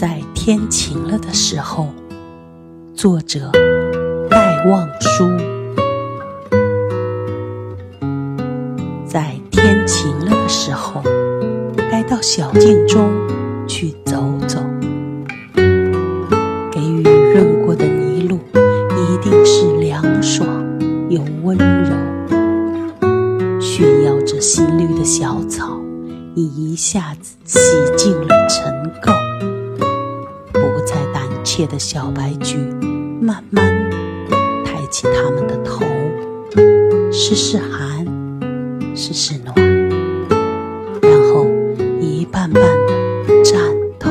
在天晴了的时候，作者戴望舒。在天晴了的时候，该到小径中去走走。给雨润过的泥路，一定是凉爽又温柔。炫耀着新绿的小草，已一下子洗净了尘垢。夜的小白菊，慢慢抬起它们的头，试试寒，试试暖，然后一瓣瓣的绽透。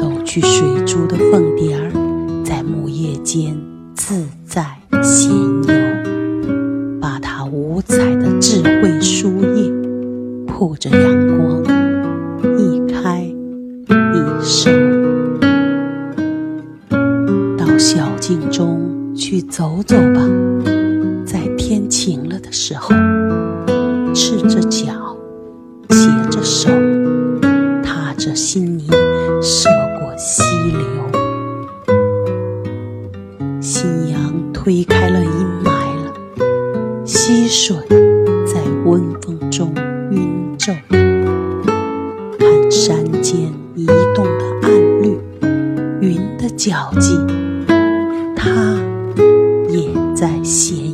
抖去水珠的凤蝶儿，在木叶间自在闲游，把它五彩的智慧书页，铺着阳光，一开一收。小径中去走走吧，在天晴了的时候，赤着脚，携着手，踏着新泥，涉过溪流。夕阳推开了阴霾了，溪水在温风中晕皱。看山间移动的暗绿，云的脚迹他也在线